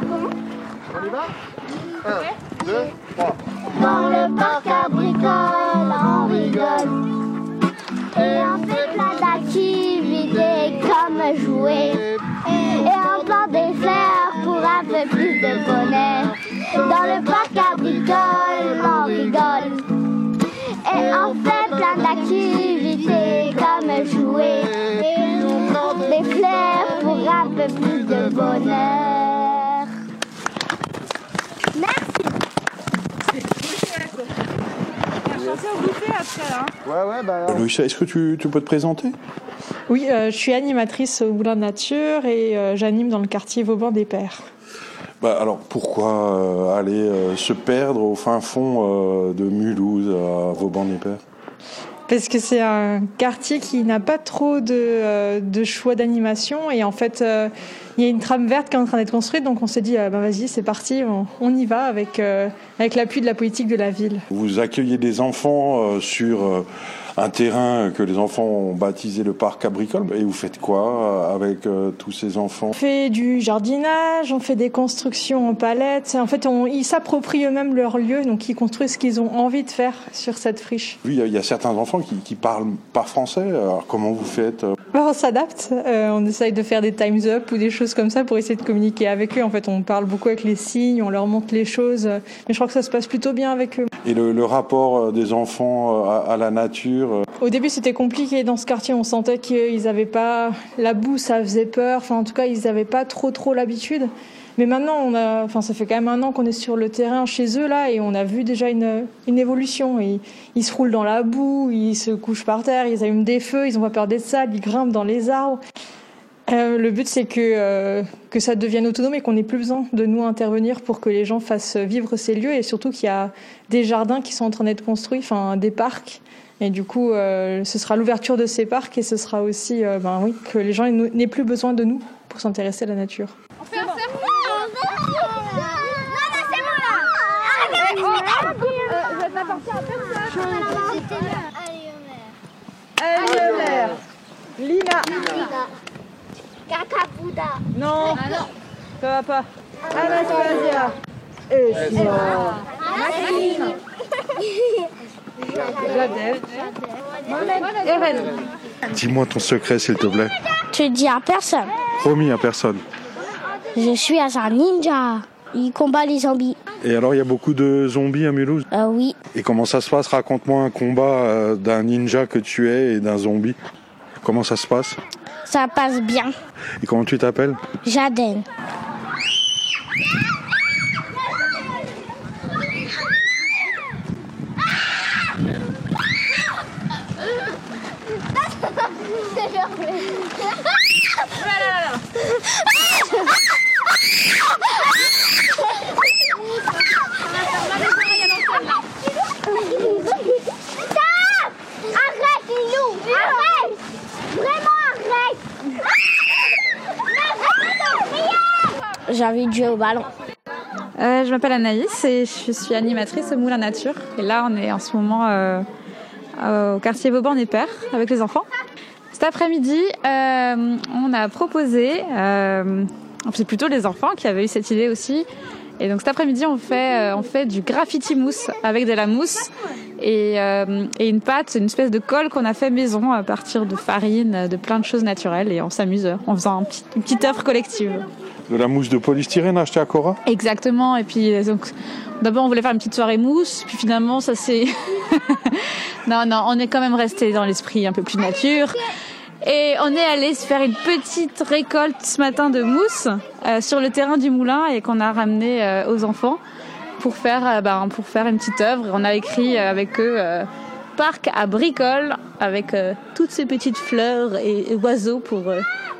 On y va. Dans le parc agricole, on rigole. Et on fait plein d'activités comme jouer. Et on plante des fleurs pour un peu plus de bonheur. Dans le parc agricole, on rigole. Et on fait plein d'activités comme jouer. Et on plante des fleurs pour un peu plus de bonheur. Ouais, ouais, bah. Louisa, est-ce que tu, tu peux te présenter? Oui, euh, je suis animatrice au Moulin de Nature et euh, j'anime dans le quartier Vauban des Pères. bah, Alors, pourquoi euh, aller euh, se perdre au fin fond euh, de Mulhouse à Vauban-des-Pères? Parce que c'est un quartier qui n'a pas trop de, euh, de choix d'animation et en fait, euh, il y a une trame verte qui est en train d'être construite, donc on s'est dit, euh, bah, vas-y, c'est parti, on, on y va avec, avec l'appui de la politique de la ville. Vous accueillez des enfants sur un terrain que les enfants ont baptisé le parc agricole. Et vous faites quoi euh, avec euh, tous ces enfants? On fait du jardinage, on fait des constructions en palettes. En fait, on, ils s'approprient eux-mêmes leur lieu, donc ils construisent ce qu'ils ont envie de faire sur cette friche. Oui, il y a- il y a certains enfants qui, qui parlent pas français. Alors, comment vous faites euh? Alors, on s'adapte, euh, on essaye de faire des times up ou des choses comme ça pour essayer de communiquer avec eux. En fait, on parle beaucoup avec les signes, on leur montre les choses, mais je crois que ça se passe plutôt bien avec eux. Et le, le rapport euh, des enfants euh, à, à la nature euh, Au début, c'était compliqué dans ce quartier. On sentait qu'ils n'avaient pas la boue, ça faisait peur. Enfin, en tout cas, ils n'avaient pas trop trop l'habitude. Mais maintenant, on a, enfin, ça fait quand même un an qu'on est sur le terrain chez eux là, et on a vu déjà une, une évolution. Ils, se roulent dans la boue, ils se couchent par terre, ils allument des feux, ils ont pas peur d'être sales, ils grimpent dans les arbres. Euh, le but, c'est que, euh, que ça devienne autonome et qu'on n'ait plus besoin de nous intervenir pour que les gens fassent vivre ces lieux et surtout qu'il y a des jardins qui sont en train d'être construits, enfin des parcs. Et du coup, euh, ce sera l'ouverture de ces parcs et ce sera aussi euh, ben, oui, que les gens n'aient plus besoin de nous pour s'intéresser à la nature. Lina Cacapuda. Non Ça va pas Anastasia Et Jadel Eren Dis-moi ton secret, s'il te plaît. Tu dis à personne. Promis à personne. Je suis un ninja. Il combat les zombies. Et alors, il y a beaucoup de zombies à Mulhouse? Euh, oui. Et comment ça se passe? Raconte-moi un combat euh, d'un ninja que tu es et d'un zombie. Comment ça se passe? Ça passe bien. Et comment tu t'appelles Jaden. Stop Arrête, Lilou Arrête Vraiment arrête J'ai envie de au ballon. Euh, je m'appelle Anaïs et je suis animatrice au Moulin Nature. Et là, on est en ce moment euh, au quartier Vauban des Pères avec les enfants. Cet après-midi, euh, on a proposé, euh, c'est plutôt les enfants qui avaient eu cette idée aussi. Et donc cet après-midi, on fait, euh, on fait du graffiti mousse avec de la mousse et, euh, et une pâte, une espèce de colle qu'on a fait maison à partir de farine, de plein de choses naturelles. Et on s'amuse en faisant une petite œuvre collective. De la mousse de polystyrène achetée à Cora Exactement. Et puis, euh, donc, d'abord, on voulait faire une petite soirée mousse. Puis finalement, ça c'est. non, non, on est quand même resté dans l'esprit un peu plus nature. Et on est allé se faire une petite récolte ce matin de mousse euh, sur le terrain du moulin et qu'on a ramené euh, aux enfants pour faire, ben, pour faire une petite œuvre. On a écrit avec eux parc à bricole avec toutes ces petites fleurs et, oiseaux pour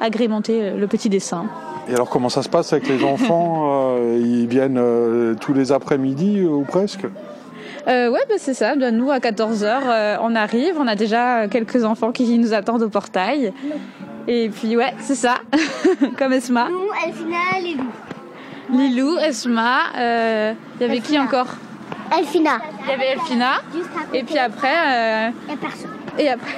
agrémenter le petit dessin. Et alors, comment ça se passe avec les enfants Euh, Ils viennent euh, tous les après-midi euh, ou presque? Euh, ouais, bah, c'est ça. Bah, nous, à 14h, on arrive. On a déjà quelques enfants qui nous attendent au portail. Et puis, ouais, c'est ça. Comme Esma. Nous, Elfina, Lilou. Lilou, Esma. euh, Il y avait qui encore? Elfina. Il y avait Elfina. Et puis après... euh, Il y a personne. et après...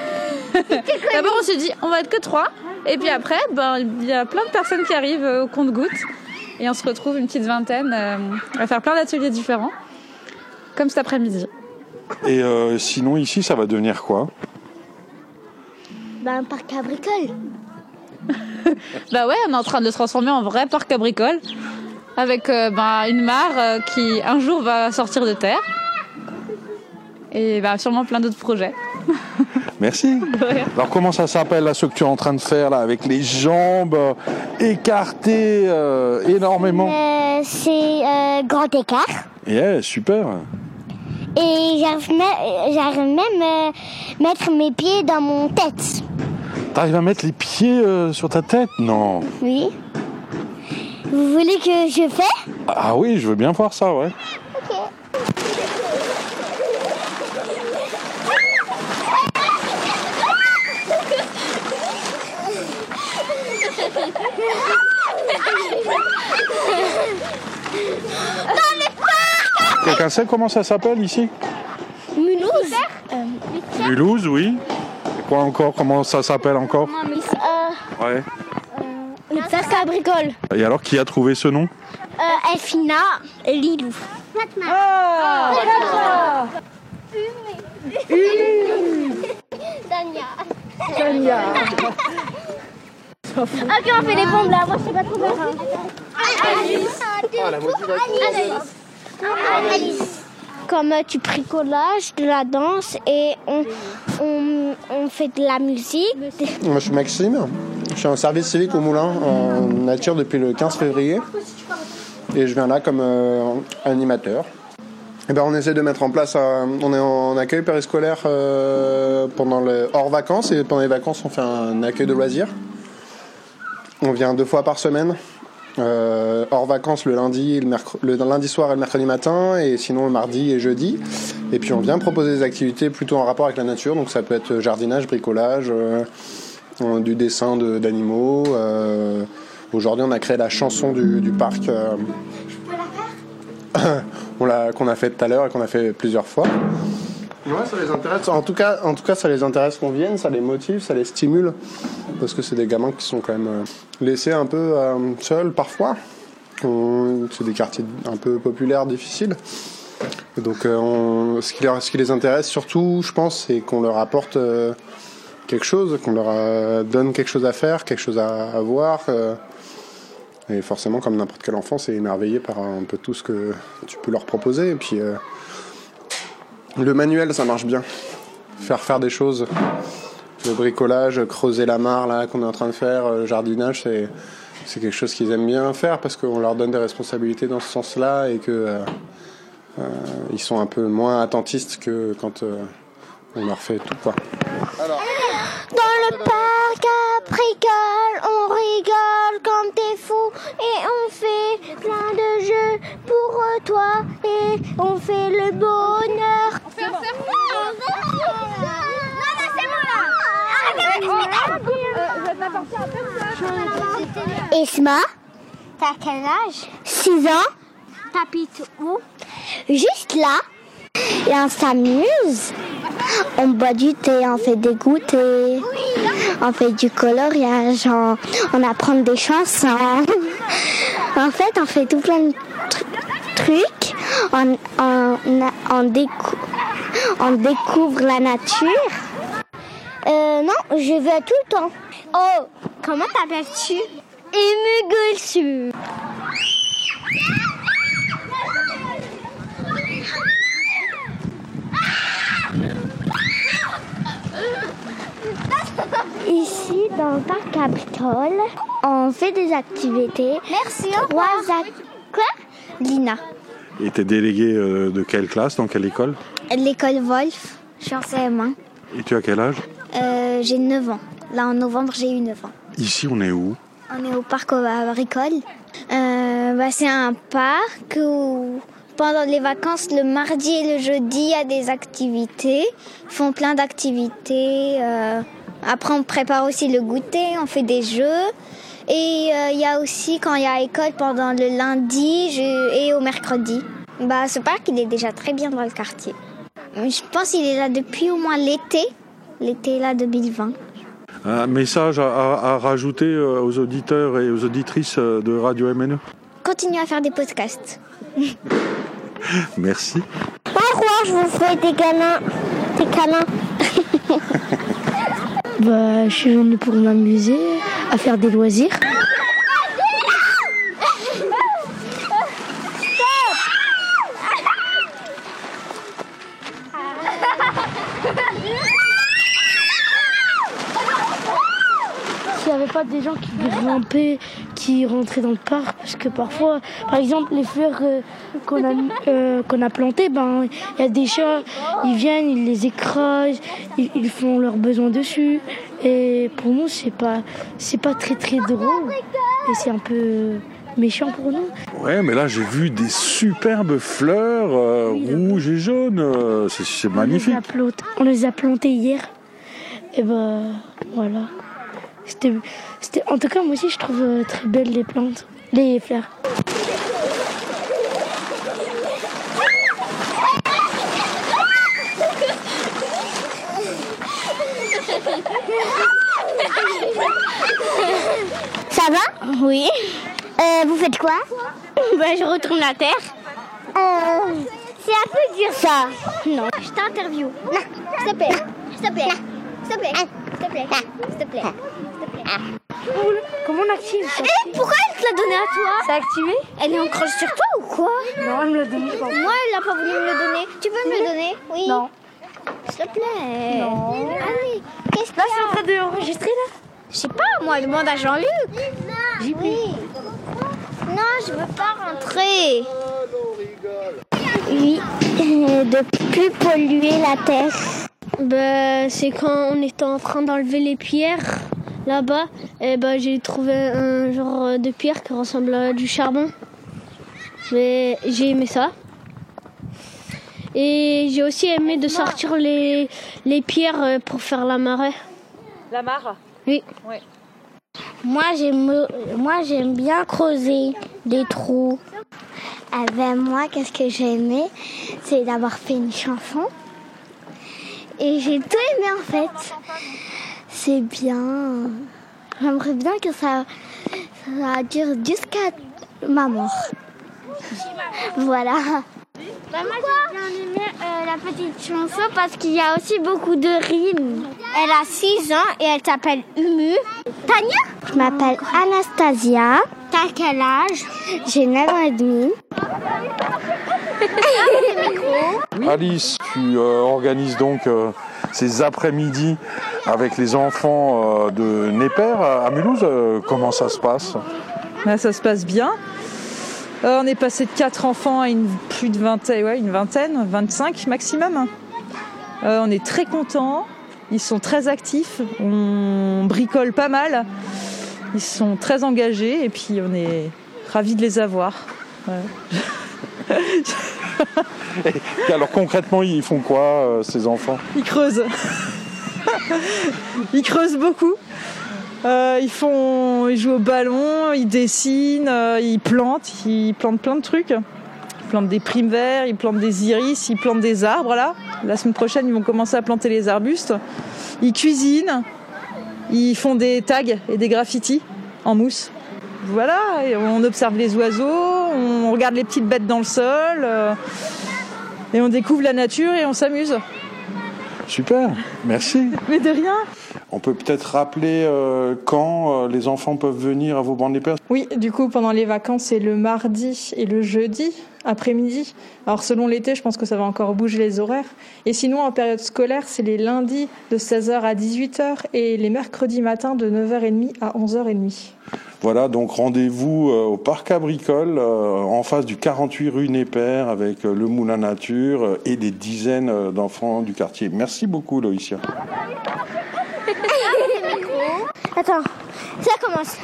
D'abord, on s'est dit, on va être que trois. Et puis après, ben, il y a plein de personnes qui arrivent euh, au compte-gouttes. Et on se retrouve une petite vingtaine à faire plein d'ateliers différents, comme cet après-midi. Et sinon, ici, ça va devenir quoi? Ben, Un parc à bricoles. bah ouais, on est en train de se transformer en vrai parc à bricoles avec ben, une mare qui un jour va sortir de terre et bah, sûrement plein d'autres projets. Merci. Alors comment ça s'appelle là ce que tu es en train de faire là avec les jambes euh, écartées euh, énormément euh, C'est grand écart. Yeah, super. Et j'arrive même à mettre mes pieds dans mon tête. T'arrives à mettre les pieds sur ta tête? Non. Oui. Vous voulez que je fais Ah oui, je veux bien voir ça, ouais. Sait comment ça s'appelle ici Mulhouse. Euh, Mulhouse, oui. Et quoi encore Comment ça s'appelle encore euh, Ouais. Euh, le parc à bricole. Et alors, qui a trouvé ce nom euh, Elfina Lilou. Ah, ah Dania. Dania. ok, on fait les bombes là. Moi, je sais pas trop. Alice. Ah, la motivation. Alice. Comme tu bricolages, de la danse et on, on, on, fait de la musique. Moi, je suis Maxime. Je suis en service civique au Moulin en nature depuis le 15 février. Et je viens là comme euh, animateur. Et ben, on essaie de mettre en place, euh, on est en accueil périscolaire euh, pendant hors vacances et pendant les vacances on fait un accueil de loisirs. On vient deux fois par semaine euh, hors vacances le lundi, le, lundi soir et le mercredi matin, et sinon le mardi et jeudi. Et puis on vient proposer des activités plutôt en rapport avec la nature, donc ça peut être jardinage, bricolage, euh, du dessin d'animaux. Euh, aujourd'hui on a créé la chanson du, parc. qu'on a fait tout à l'heure et qu'on a fait plusieurs fois. En tout cas, en tout cas, ça les intéresse qu'on vienne, ça les motive, ça les stimule, parce que c'est des gamins qui sont quand même euh, laissés un peu euh, seuls parfois. C'est des quartiers un peu populaires, difficiles. donc, euh, ce, qui les intéresse surtout, je pense, c'est qu'on leur apporte quelque chose, qu'on leur donne quelque chose à faire, quelque chose à, voir. et forcément, comme n'importe quel enfant, c'est émerveillé par un peu tout ce que tu peux leur proposer. Et puis le manuel, ça marche bien. Faire faire des choses. Le bricolage, creuser la mare là qu'on est en train de faire, le jardinage, c'est quelque chose qu'ils aiment bien faire parce qu'on leur donne des responsabilités dans ce sens-là et que euh, euh, ils sont un peu moins attentistes que quand euh, on leur fait tout quoi. Dans le parc à bricole, on rigole comme t'es fou et on fait plein de jeux pour toi et on fait le bonheur. On fait, on fait, Non, non, c'est moi là. Isma, t'as quel âge? 6 ans. T'habites où? Juste là. Et on s'amuse. On boit du thé, on fait des goûters, on fait du coloriage, on, apprend des chansons. En fait, on fait tout plein de trucs. On, on, découvre la nature. Euh, non, je vais tout le temps. Oh, comment t'appelles-tu? Emugulsu. Ici, dans le parc Capitole, on fait des activités. Merci, Trois Quoi? Lina. Et t'es déléguée euh, de quelle classe, dans quelle école? L'école Wolf, je suis en CM1. Et tu as quel âge? Euh, J'ai 9 ans. Là, en novembre, j'ai eu 9 ans. Ici, on est où On est au parc agricole. Euh, bah, c'est un parc où pendant les vacances, le mardi et le jeudi, il y a des activités. Ils font plein d'activités. Euh, après, on prépare aussi le goûter, on fait des jeux. Et euh, il y a aussi quand il y a école pendant le lundi et au mercredi. Bah, ce parc, il est déjà très bien dans le quartier. Je pense qu'il est là depuis au moins l'été, l'été là 2020. Un message à, rajouter euh, aux auditeurs et aux auditrices de Radio MNE continuer à faire des podcasts. Merci. Au revoir, je vous ferai des câlins. Des câlins. Bah, je suis venue pour m'amuser, à faire des loisirs. avait pas des gens qui grimpaient, qui rentraient dans le parc, parce que parfois, par exemple, les fleurs euh, qu'on a, euh, qu'on a plantées, ben, il y a des chats, ils viennent, ils les écrasent, ils, ils font leurs besoins dessus. Et pour nous, c'est pas, c'est pas très très drôle. Et c'est un peu méchant pour nous. Ouais, mais là j'ai vu des superbes fleurs euh, rouges et jaunes. euh, c'est- c'est On magnifique. les a on les a plantés hier. Et ben voilà. C'était, c'était, en tout cas, moi aussi, je trouve euh, très belles les plantes, les fleurs. Ça va? Oui. Euh, vous faites quoi? Bah, Je retourne la terre. Euh, c'est un peu dur ça. Non. Je t'interview. Non, s'il te plaît. S'il te plaît. S'il te plaît. S'il te plaît. S'il te plaît. S'il te plaît. Comment on active ça Eh, pourquoi elle te l'a donné à toi C'est activé Elle est en croche sur toi ou quoi? Non, elle me l'a donné. Moi, elle n'a pas voulu me le donner. Tu peux me le donner? Oui. Non. S'il te plaît. Non. Allez. Qu'est-ce Là, qu'il y c'est en train d'enregistrer là Je sais pas, moi, demande à Jean-Luc. J'y Oui. Non, je veux pas rentrer. Oui, de plus polluer la terre. Ben, c'est quand on était en train d'enlever les pierres là-bas, et ben j'ai trouvé un genre de pierre qui ressemble à du charbon. Mais j'ai aimé ça. Et j'ai aussi aimé de sortir les, les pierres euh, pour faire la marée. La mare? Oui. Moi, j'aime, moi, j'aime bien creuser des trous. Ah ben, moi, qu'est-ce que j'ai aimé? C'est d'avoir fait une chanson. Et j'ai tout aimé en fait. C'est bien. J'aimerais bien que ça, ça dure jusqu'à ma mort. Voilà. moi, j'ai bien aimé euh, la petite chanson parce qu'il y a aussi beaucoup de rimes. Elle a 6 ans et elle s'appelle Umu. Tania? Je m'appelle Anastasia. T'as quel âge? J'ai 9 ans et demi. Alice, tu euh, organises donc euh, ces après-midi avec les enfants euh, de Népère à Mulhouse. Comment ça se passe? Là, ça se passe bien. On est passé de 4 enfants à une, plus de vingtaine, ouais, une vingtaine, 25 maximum. On est très contents. Ils sont très actifs. On bricole pas mal. Ils sont très engagés et puis on est ravis de les avoir. Ouais. Et alors concrètement, ils font quoi euh, ces enfants? Ils creusent. ils creusent beaucoup. Euh, ils font, ils jouent au ballon, ils dessinent, euh, ils plantent, ils plantent plein de trucs. Ils plantent des primes verts, ils plantent des iris, ils plantent des arbres là. La semaine prochaine, ils vont commencer à planter les arbustes. Ils cuisinent, ils font des tags et des graffitis en mousse. Voilà, et on observe les oiseaux, on regarde les petites bêtes dans le sol, euh, et on découvre la nature et on s'amuse. Super, merci. Mais de rien. On peut peut-être rappeler euh, quand euh, les enfants peuvent venir à vos bancs Népère Oui, du coup, pendant les vacances, c'est le mardi et le jeudi après-midi. Alors, selon l'été, je pense que ça va encore bouger les horaires. Et sinon, en période scolaire, c'est les lundis de 16h à 18h et les mercredis matins de 9h30 à 11h30. Voilà, donc rendez-vous euh, au parc agricole euh, en face du 48 rue Népère avec euh, le moulin nature euh, et des dizaines euh, d'enfants du quartier. Merci beaucoup Loïcia. Attends, ça commence.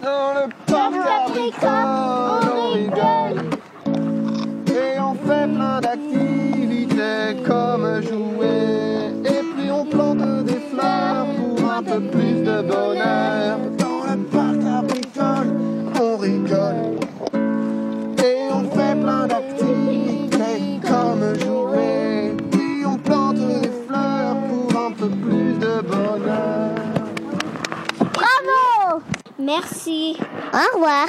Dans le parc agricole, on rigole. Et on fait plein d'activités Merci. Au revoir.